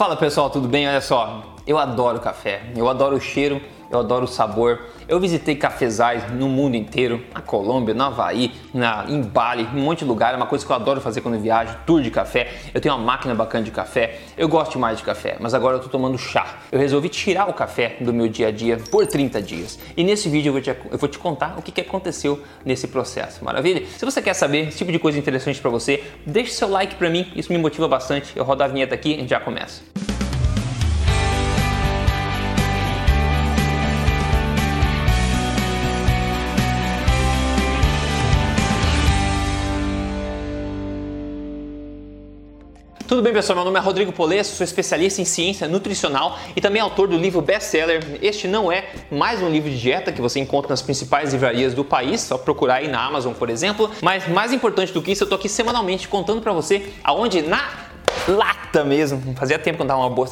Fala pessoal, tudo bem? Olha só, eu adoro café, eu adoro o cheiro, eu adoro o sabor. Eu visitei cafezais no mundo inteiro, na Colômbia, no Havaí, na, em Bali, em um monte de lugar. É uma coisa que eu adoro fazer quando viajo, tour de café. Eu tenho uma máquina bacana de café. Eu gosto mais de café, mas agora eu tô tomando chá. Eu resolvi tirar o café do meu dia a dia por 30 dias. E nesse vídeo eu vou te, eu vou te contar o que, que aconteceu nesse processo. Maravilha? Se você quer saber esse tipo de coisa interessante para você, deixe seu like para mim, isso me motiva bastante. Eu rodo a vinheta aqui e já começa. Tudo bem, pessoal? Meu nome é Rodrigo Polesso, sou especialista em ciência nutricional e também autor do livro best-seller. Este não é mais um livro de dieta que você encontra nas principais livrarias do país, só procurar aí na Amazon, por exemplo. Mas mais importante do que isso, eu tô aqui semanalmente contando para você aonde na lata mesmo, fazia tempo que eu não dava uma boa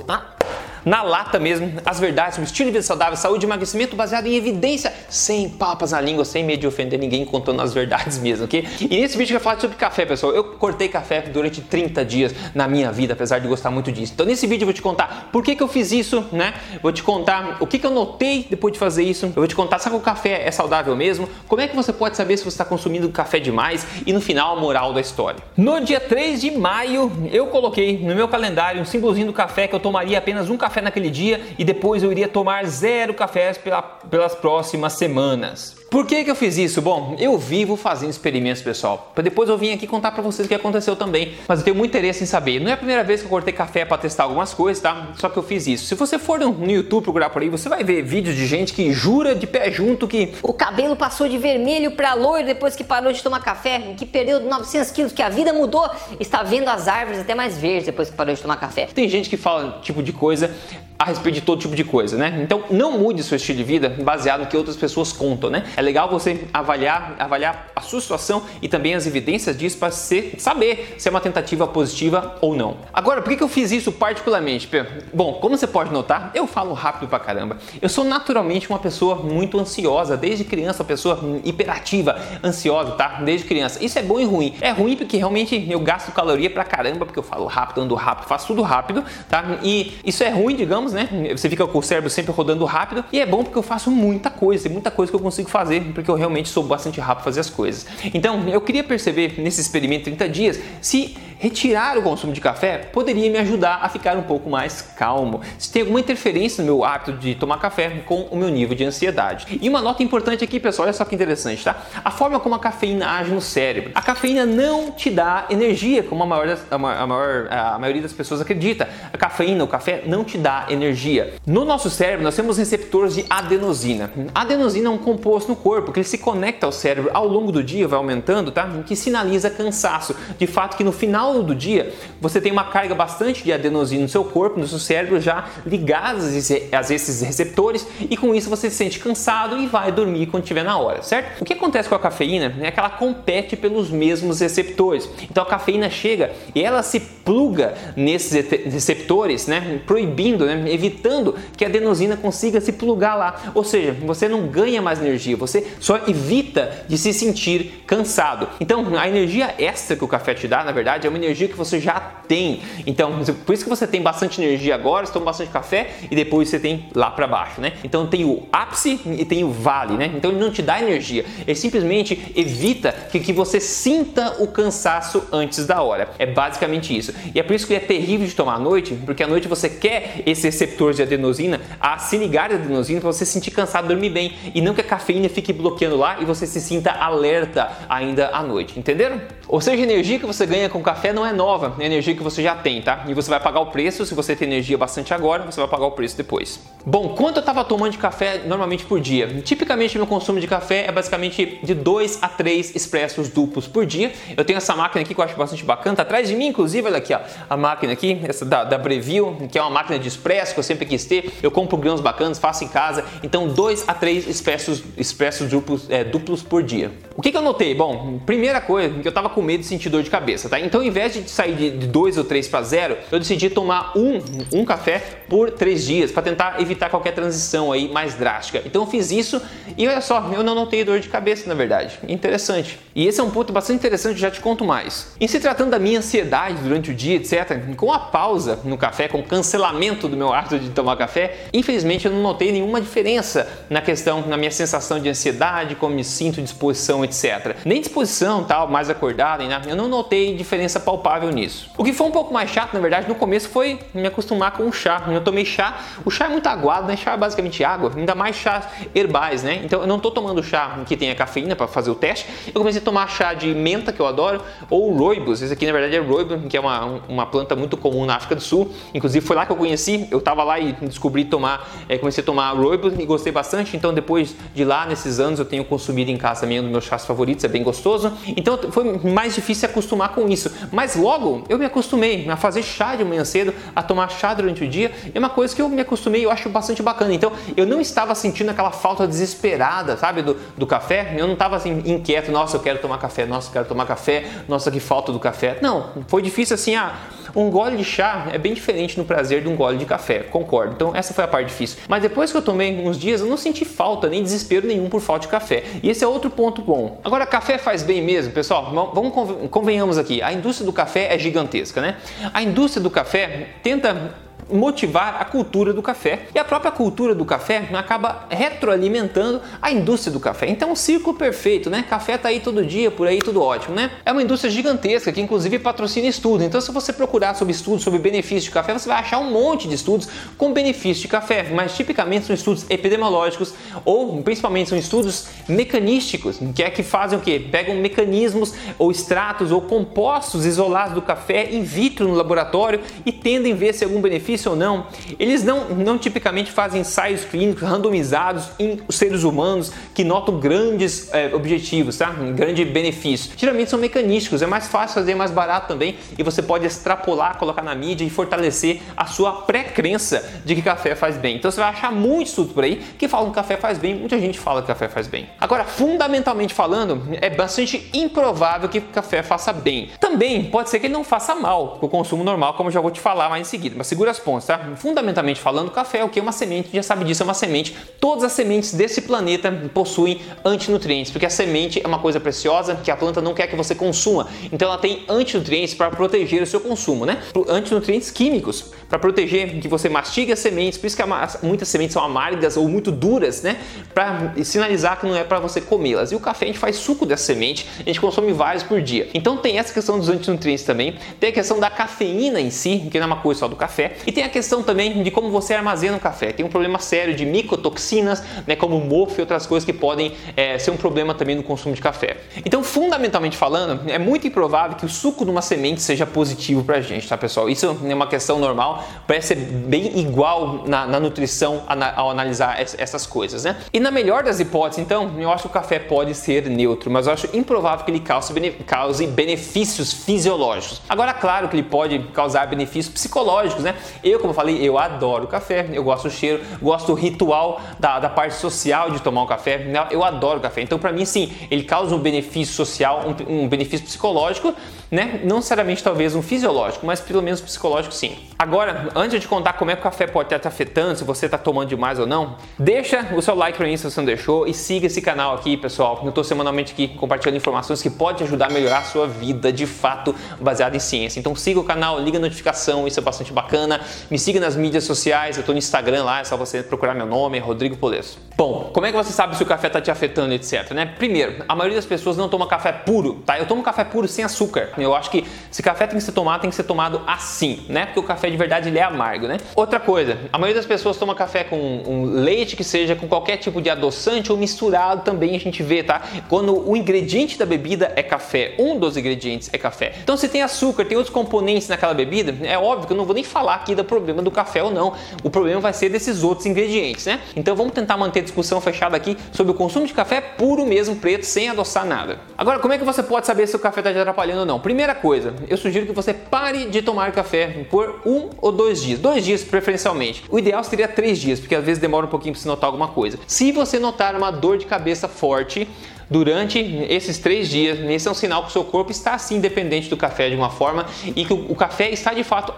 na lata mesmo, as verdades sobre estilo de vida saudável, saúde e emagrecimento baseado em evidência, sem papas na língua, sem medo de ofender ninguém, contando as verdades mesmo, ok? E nesse vídeo eu vou falar sobre café, pessoal. Eu cortei café durante 30 dias na minha vida, apesar de gostar muito disso. Então nesse vídeo eu vou te contar por que, que eu fiz isso, né? Vou te contar o que, que eu notei depois de fazer isso. Eu vou te contar se o café é saudável mesmo, como é que você pode saber se você está consumindo café demais e no final a moral da história. No dia 3 de maio, eu coloquei no meu calendário um símbolozinho do café que eu tomaria apenas um café café naquele dia e depois eu iria tomar zero cafés pela, pelas próximas semanas. Por que, que eu fiz isso? Bom, eu vivo fazendo experimentos, pessoal. Para depois eu vim aqui contar para vocês o que aconteceu também. Mas eu tenho muito interesse em saber. Não é a primeira vez que eu cortei café para testar algumas coisas, tá? Só que eu fiz isso. Se você for no YouTube procurar por aí, você vai ver vídeos de gente que jura de pé junto que o cabelo passou de vermelho para loiro depois que parou de tomar café, que perdeu 900 quilos, que a vida mudou, está vendo as árvores até mais verdes depois que parou de tomar café. Tem gente que fala tipo de coisa a respeito de todo tipo de coisa, né? Então não mude seu estilo de vida baseado no que outras pessoas contam, né? É legal você avaliar, avaliar a sua situação e também as evidências disso para saber se é uma tentativa positiva ou não. Agora, por que eu fiz isso particularmente? Bom, como você pode notar, eu falo rápido pra caramba. Eu sou naturalmente uma pessoa muito ansiosa, desde criança, uma pessoa hiperativa, ansiosa, tá? Desde criança. Isso é bom e ruim. É ruim porque realmente eu gasto caloria pra caramba, porque eu falo rápido, ando rápido, faço tudo rápido, tá? E isso é ruim, digamos, né? Você fica com o cérebro sempre rodando rápido e é bom porque eu faço muita coisa, tem muita coisa que eu consigo fazer, porque eu realmente sou bastante rápido fazer as coisas. Então, eu queria perceber nesse experimento 30 dias se retirar o consumo de café poderia me ajudar a ficar um pouco mais calmo, se tem alguma interferência no meu hábito de tomar café com o meu nível de ansiedade. E uma nota importante aqui, pessoal, olha só que interessante, tá? A forma como a cafeína age no cérebro. A cafeína não te dá energia, como a, maior, a, maior, a maioria das pessoas acredita. Cafeína, o café, não te dá energia. No nosso cérebro, nós temos receptores de adenosina. A adenosina é um composto no corpo que ele se conecta ao cérebro ao longo do dia, vai aumentando, tá? Que sinaliza cansaço. De fato, que no final do dia você tem uma carga bastante de adenosina no seu corpo, no seu cérebro já ligadas a esses receptores e com isso você se sente cansado e vai dormir quando estiver na hora, certo? O que acontece com a cafeína é que ela compete pelos mesmos receptores. Então a cafeína chega e ela se pluga nesses receptores, né, proibindo, né, evitando que a adenosina consiga se plugar lá. Ou seja, você não ganha mais energia, você só evita de se sentir cansado. Então a energia extra que o café te dá, na verdade, é uma energia que você já tem. Então, por isso que você tem bastante energia agora, você toma bastante café e depois você tem lá para baixo, né? Então tem o ápice e tem o vale, né? Então ele não te dá energia, ele simplesmente evita que, que você sinta o cansaço antes da hora. É basicamente isso. E é por isso que é terrível de tomar à noite, porque à noite você quer esse receptor de adenosina a se ligar de adenosina para você se sentir cansado, dormir bem e não que a cafeína fique bloqueando lá e você se sinta alerta ainda à noite. Entenderam? Ou seja, a energia que você ganha com café não é nova, é energia que você já tem, tá? E você vai pagar o preço, se você tem energia bastante agora, você vai pagar o preço depois. Bom, quanto eu estava tomando de café normalmente por dia? Tipicamente meu consumo de café é basicamente de 2 a 3 expressos duplos por dia. Eu tenho essa máquina aqui que eu acho bastante bacana, tá atrás de mim, inclusive, olha aqui, ó, a máquina aqui, essa da, da Breville, que é uma máquina de expresso que eu sempre quis ter. Eu compro grãos bacanas, faço em casa, então 2 a 3 expressos, expressos duplos, é, duplos por dia. O que, que eu notei? Bom, primeira coisa, que eu estava com medo de sentir dor de cabeça, tá? Então, em invés de sair de 2 ou 3 para 0, eu decidi tomar um, um café por 3 dias para tentar evitar qualquer transição aí mais drástica. Então eu fiz isso e olha só, eu não notei dor de cabeça na verdade. Interessante. E esse é um ponto bastante interessante, já te conto mais. Em se tratando da minha ansiedade durante o dia, etc., com a pausa no café, com cancelamento do meu hábito de tomar café, infelizmente eu não notei nenhuma diferença na questão, na minha sensação de ansiedade, como me sinto, disposição, etc. Nem disposição, tal, mais acordada, eu não notei diferença palpável nisso. O que foi um pouco mais chato, na verdade, no começo foi me acostumar com o chá. Eu tomei chá, o chá é muito aguado, né? Chá é basicamente água, ainda mais chá herbais, né? Então eu não tô tomando chá que tenha cafeína para fazer o teste. Eu comecei a tomar chá de menta, que eu adoro, ou rooibos. Esse aqui na verdade é rooibos, que é uma, uma planta muito comum na África do Sul. Inclusive foi lá que eu conheci, eu tava lá e descobri tomar, é, comecei a tomar rooibos e gostei bastante. Então depois de lá, nesses anos, eu tenho consumido em casa também um dos meus chás favoritos, é bem gostoso. Então foi mais difícil acostumar com isso. Mas logo eu me acostumei a fazer chá de manhã cedo, a tomar chá durante o dia. É uma coisa que eu me acostumei eu acho bastante bacana. Então eu não estava sentindo aquela falta desesperada, sabe, do, do café. Eu não estava assim inquieto, nossa, eu quero tomar café, nossa, eu quero tomar café, nossa, que falta do café. Não, foi difícil assim, ah, um gole de chá é bem diferente no prazer de um gole de café, concordo. Então essa foi a parte difícil. Mas depois que eu tomei uns dias, eu não senti falta nem desespero nenhum por falta de café. E esse é outro ponto bom. Agora, café faz bem mesmo, pessoal? Vamos convenhamos aqui. A indústria do café é gigantesca, né? A indústria do café tenta motivar a cultura do café. E a própria cultura do café acaba retroalimentando a indústria do café. Então, um círculo perfeito, né? Café tá aí todo dia, por aí tudo ótimo, né? É uma indústria gigantesca que inclusive patrocina estudos. Então, se você procurar sobre estudos sobre benefícios de café, você vai achar um monte de estudos com benefícios de café, mas tipicamente são estudos epidemiológicos ou principalmente são estudos mecanísticos, que é que fazem o quê? Pegam mecanismos ou extratos ou compostos isolados do café in vitro no laboratório e tendem a ver se algum benefício ou não, eles não, não tipicamente fazem ensaios clínicos randomizados em seres humanos que notam grandes é, objetivos, tá? Um grande benefício. Geralmente são mecanísticos, é mais fácil fazer, mais barato também e você pode extrapolar, colocar na mídia e fortalecer a sua pré-crença de que café faz bem. Então você vai achar muitos estudos por aí que falam que café faz bem, muita gente fala que café faz bem. Agora, fundamentalmente falando, é bastante improvável que café faça bem. Também pode ser que ele não faça mal o consumo normal, como já vou te falar mais em seguida, mas segura as pontos, tá? Fundamentalmente falando, café é o que? Uma semente, já sabe disso, é uma semente. Todas as sementes desse planeta possuem antinutrientes, porque a semente é uma coisa preciosa que a planta não quer que você consuma. Então ela tem antinutrientes para proteger o seu consumo, né? Antinutrientes químicos para proteger que você mastigue as sementes, por isso que muitas sementes são amargas ou muito duras, né? Para sinalizar que não é para você comê-las. E o café a gente faz suco dessa semente, a gente consome vários por dia. Então tem essa questão dos antinutrientes também, tem a questão da cafeína em si, que não é uma coisa só do café, e tem a questão também de como você armazena o café. Tem um problema sério de micotoxinas, né, como mofo e outras coisas que podem é, ser um problema também no consumo de café. Então, fundamentalmente falando, é muito improvável que o suco de uma semente seja positivo para a gente, tá pessoal? Isso é uma questão normal, parece ser bem igual na, na nutrição ao analisar essas coisas, né? E na melhor das hipóteses, então, eu acho que o café pode ser neutro, mas eu acho improvável que ele cause, cause benefícios fisiológicos. Agora, claro que ele pode causar benefícios psicológicos, né? Eu, como falei, eu adoro café, eu gosto do cheiro, gosto do ritual da, da parte social de tomar um café, né? eu adoro café. Então, para mim, sim, ele causa um benefício social, um, um benefício psicológico, né? Não necessariamente talvez um fisiológico, mas pelo menos psicológico sim. Agora, antes de contar como é que o café pode estar te afetando, se você está tomando demais ou não, deixa o seu like para mim se você não deixou e siga esse canal aqui, pessoal. Eu estou semanalmente aqui compartilhando informações que podem ajudar a melhorar a sua vida de fato baseada em ciência. Então siga o canal, liga a notificação, isso é bastante bacana. Me siga nas mídias sociais, eu estou no Instagram lá, é só você procurar meu nome, é Rodrigo Polesso. Bom, como é que você sabe se o café está te afetando, etc, né? Primeiro, a maioria das pessoas não toma café puro, tá? Eu tomo café puro sem açúcar. Eu acho que se café tem que ser tomado, tem que ser tomado assim, né? Porque o café de verdade ele é amargo, né? Outra coisa, a maioria das pessoas toma café com um leite que seja com qualquer tipo de adoçante ou misturado também a gente vê, tá? Quando o ingrediente da bebida é café, um dos ingredientes é café. Então se tem açúcar, tem outros componentes naquela bebida, é óbvio que eu não vou nem falar aqui do problema do café ou não. O problema vai ser desses outros ingredientes, né? Então vamos tentar manter a discussão fechada aqui sobre o consumo de café puro mesmo, preto, sem adoçar nada. Agora, como é que você pode saber se o café está te atrapalhando ou não? Primeira coisa, eu sugiro que você pare de tomar café por um ou dois dias. Dois dias, preferencialmente. O ideal seria três dias, porque às vezes demora um pouquinho para se notar alguma coisa. Se você notar uma dor de cabeça forte, durante esses três dias, esse é um sinal que o seu corpo está assim dependente do café de uma forma e que o, café está de fato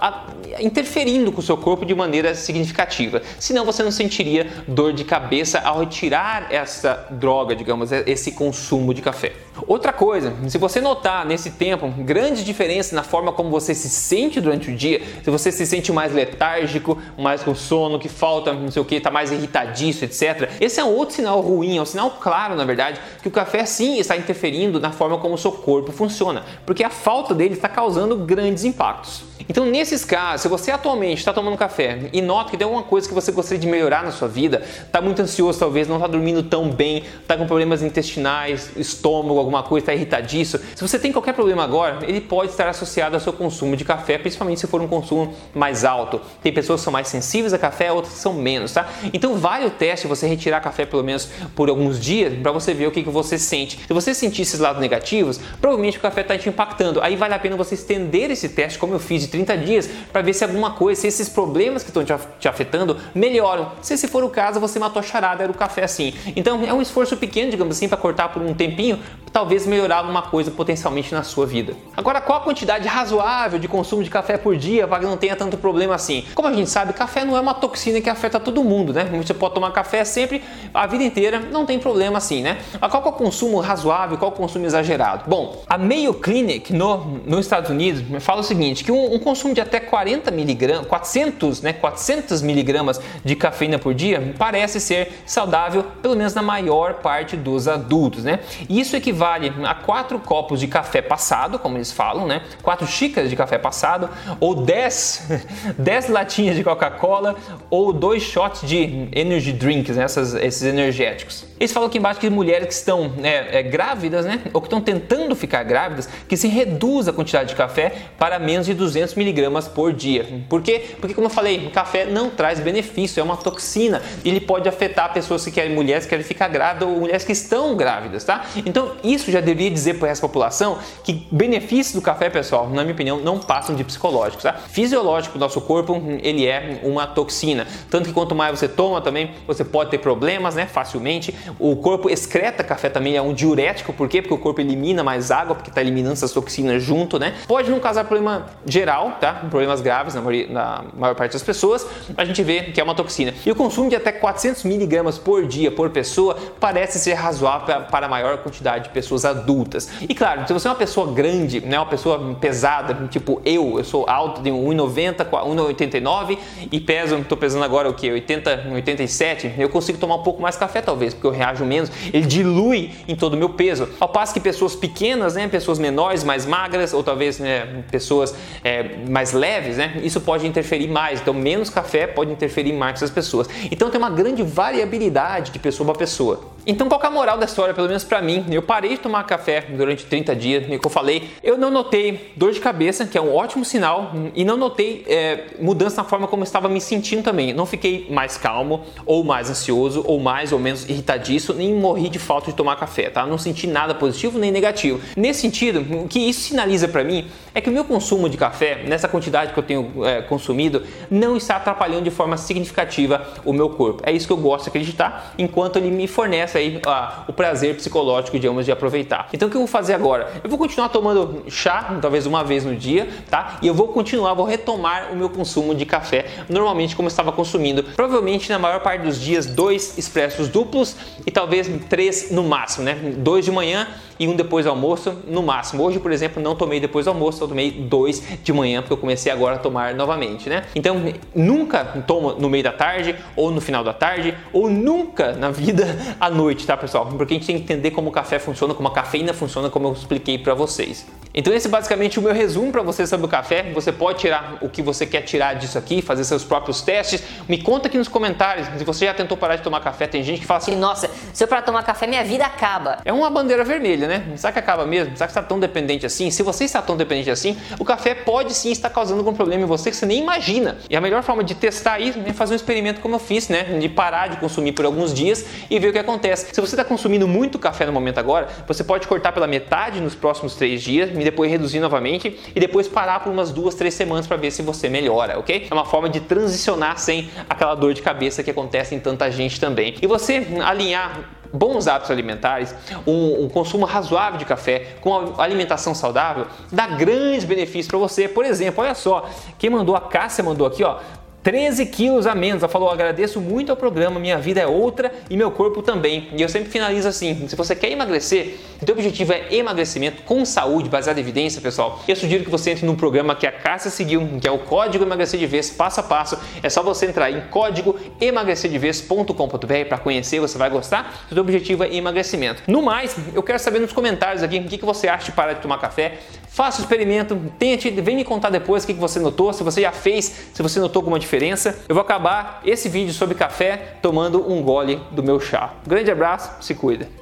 interferindo com o seu corpo de maneira significativa. Senão você não sentiria dor de cabeça ao retirar essa droga, digamos, esse consumo de café. Outra coisa, se você notar nesse tempo grandes diferenças na forma como você se sente durante o dia, se você se sente mais letárgico, mais com sono, que falta, não sei o que, está mais irritadiço, etc. Esse é um outro sinal ruim, é um sinal claro, na verdade, que o café sim está interferindo na forma como o seu corpo funciona, porque a falta dele está causando grandes impactos. Então, nesses casos, se você atualmente está tomando café e nota que tem alguma coisa que você gostaria de melhorar na sua vida, está muito ansioso, talvez não está dormindo tão bem, está com problemas intestinais, estômago, alguma coisa, está irritadiço. Se você tem qualquer problema agora, ele pode estar associado ao seu consumo de café, principalmente se for um consumo mais alto. Tem pessoas que são mais sensíveis a café, outras que são menos, tá? Então, vale o teste você retirar café pelo menos por alguns dias para você ver o que, que você sente. Se você sentir esses lados negativos, provavelmente o café está te impactando. Aí vale a pena você estender esse teste, como eu fiz de 30 dias para ver se alguma coisa, se esses problemas que estão te afetando melhoram. Se esse for o caso, você matou a charada, era o café assim. Então é um esforço pequeno, digamos assim, para cortar por um tempinho, talvez melhorar alguma coisa potencialmente na sua vida. Agora, qual a quantidade razoável de consumo de café por dia para que não tenha tanto problema assim? Como a gente sabe, café não é uma toxina que afeta todo mundo, né? Você pode tomar café sempre, a vida inteira, não tem problema assim, né? Mas qual consumo razoável, qual consumo exagerado? Bom, a Mayo Clinic no, nos Estados Unidos fala o seguinte, que um, um consumo de até 40 miligramas, 400, né, 400 miligramas de cafeína por dia parece ser saudável, pelo menos na maior parte dos adultos, né? Isso equivale a 4 copos de café passado, como eles falam, né? 4 xícaras de café passado, ou 10, 10 latinhas de Coca-Cola, ou 2 shots de energy drinks, né? Essas, esses energéticos. Eles falam aqui embaixo que mulheres que estão é, é, grávidas, né, ou que estão tentando ficar grávidas, que se reduz a quantidade de café para menos de 200 miligramas por dia. Por quê? Porque, como eu falei, café não traz benefício, é uma toxina. Ele pode afetar pessoas que querem, mulheres que querem ficar grávidas ou mulheres que estão grávidas, tá? Então, isso já deveria dizer para essa população que benefícios do café, pessoal, na minha opinião, não passam de psicológicos, tá? Fisiológico, o nosso corpo, ele é uma toxina. Tanto que quanto mais você toma também, você pode ter problemas, né, facilmente. O corpo excreta café também, é um diurético, por quê? Porque o corpo elimina mais água, porque está eliminando essas toxinas junto, né? Pode não causar problema geral, tá? Problemas graves na maior, na maior parte das pessoas, a gente vê que é uma toxina. E o consumo de até 400 miligramas por dia por pessoa parece ser razoável para a maior quantidade de pessoas adultas. E claro, se você é uma pessoa grande, né, uma pessoa pesada, tipo eu, eu sou alto, tenho 1,90, 1,89 e peso, estou pesando agora o que? 80, 87, eu consigo tomar um pouco mais café talvez, porque eu reajo menos, ele dilui em todo o meu peso. Ao passo que pessoas pequenas, né, pessoas menores, mais magras, ou talvez né, pessoas é, mais leves, né, isso pode interferir mais. Então, menos café pode interferir mais com as pessoas. Então, tem uma grande variabilidade de pessoa para pessoa. Então, qual é a moral da história, pelo menos para mim? Eu parei de tomar café durante 30 dias, como eu falei, eu não notei dor de cabeça, que é um ótimo sinal, e não notei é, mudança na forma como eu estava me sentindo também. Não fiquei mais calmo, ou mais ansioso, ou mais ou menos irritadiço, nem morri de falta de tomar café, tá? Não senti nada positivo nem negativo. Nesse sentido, o que isso sinaliza para mim é que o meu consumo de café, nessa quantidade que eu tenho é, consumido, não está atrapalhando de forma significativa o meu corpo. É isso que eu gosto de acreditar, enquanto ele me fornece aí o prazer psicológico, digamos, de aproveitar. Então o que eu vou fazer agora? Eu vou continuar tomando chá, talvez uma vez no dia, tá? E eu vou continuar, vou retomar o meu consumo de café, normalmente como eu estava consumindo. Provavelmente na maior parte dos dias, dois expressos duplos e talvez três no máximo, né? Dois de manhã e um depois do almoço, no máximo. Hoje, por exemplo, não tomei depois do almoço, eu tomei dois de manhã, porque eu comecei agora a tomar novamente, né? Então, nunca tomo no meio da tarde, ou no final da tarde, ou nunca na vida à noite, tá, pessoal? Porque a gente tem que entender como o café funciona, como a cafeína funciona, como eu expliquei para vocês. Então, esse é basicamente o meu resumo para você sobre o café. Você pode tirar o que você quer tirar disso aqui, fazer seus próprios testes. Me conta aqui nos comentários se você já tentou parar de tomar café. Tem gente que fala assim: Nossa, se eu parar de tomar café, minha vida acaba. É uma bandeira vermelha, né? Será que acaba mesmo? Será que está tão dependente assim? Se você está tão dependente assim, o café pode sim estar causando algum problema em você que você nem imagina. E a melhor forma de testar isso é fazer um experimento como eu fiz, né? De parar de consumir por alguns dias e ver o que acontece. Se você está consumindo muito café no momento agora, você pode cortar pela metade nos próximos três dias e depois reduzir novamente e depois parar por umas duas, três semanas para ver se você melhora, ok? É uma forma de transicionar sem aquela dor de cabeça que acontece em tanta gente também. E você alinhar bons hábitos alimentares, um, um consumo razoável de café, com alimentação saudável, dá grandes benefícios para você. Por exemplo, olha só, quem mandou a Cássia mandou aqui, ó, 13 quilos a menos. Ela falou: agradeço muito ao programa, minha vida é outra e meu corpo também. E eu sempre finalizo assim: se você quer emagrecer, o teu objetivo é emagrecimento com saúde, baseado em evidência, pessoal. Eu sugiro que você entre num programa que a Cássia seguiu, que é o Código Emagrecer de Vez, passo a passo. É só você entrar em código emagrecerdevez.com.br para conhecer, você vai gostar. O teu objetivo é emagrecimento. No mais, eu quero saber nos comentários aqui o que você acha de parar de tomar café. Faça o experimento, tente, vem me contar depois o que você notou, se você já fez, se você notou alguma diferença. Eu vou acabar esse vídeo sobre café tomando um gole do meu chá. Grande abraço, se cuida.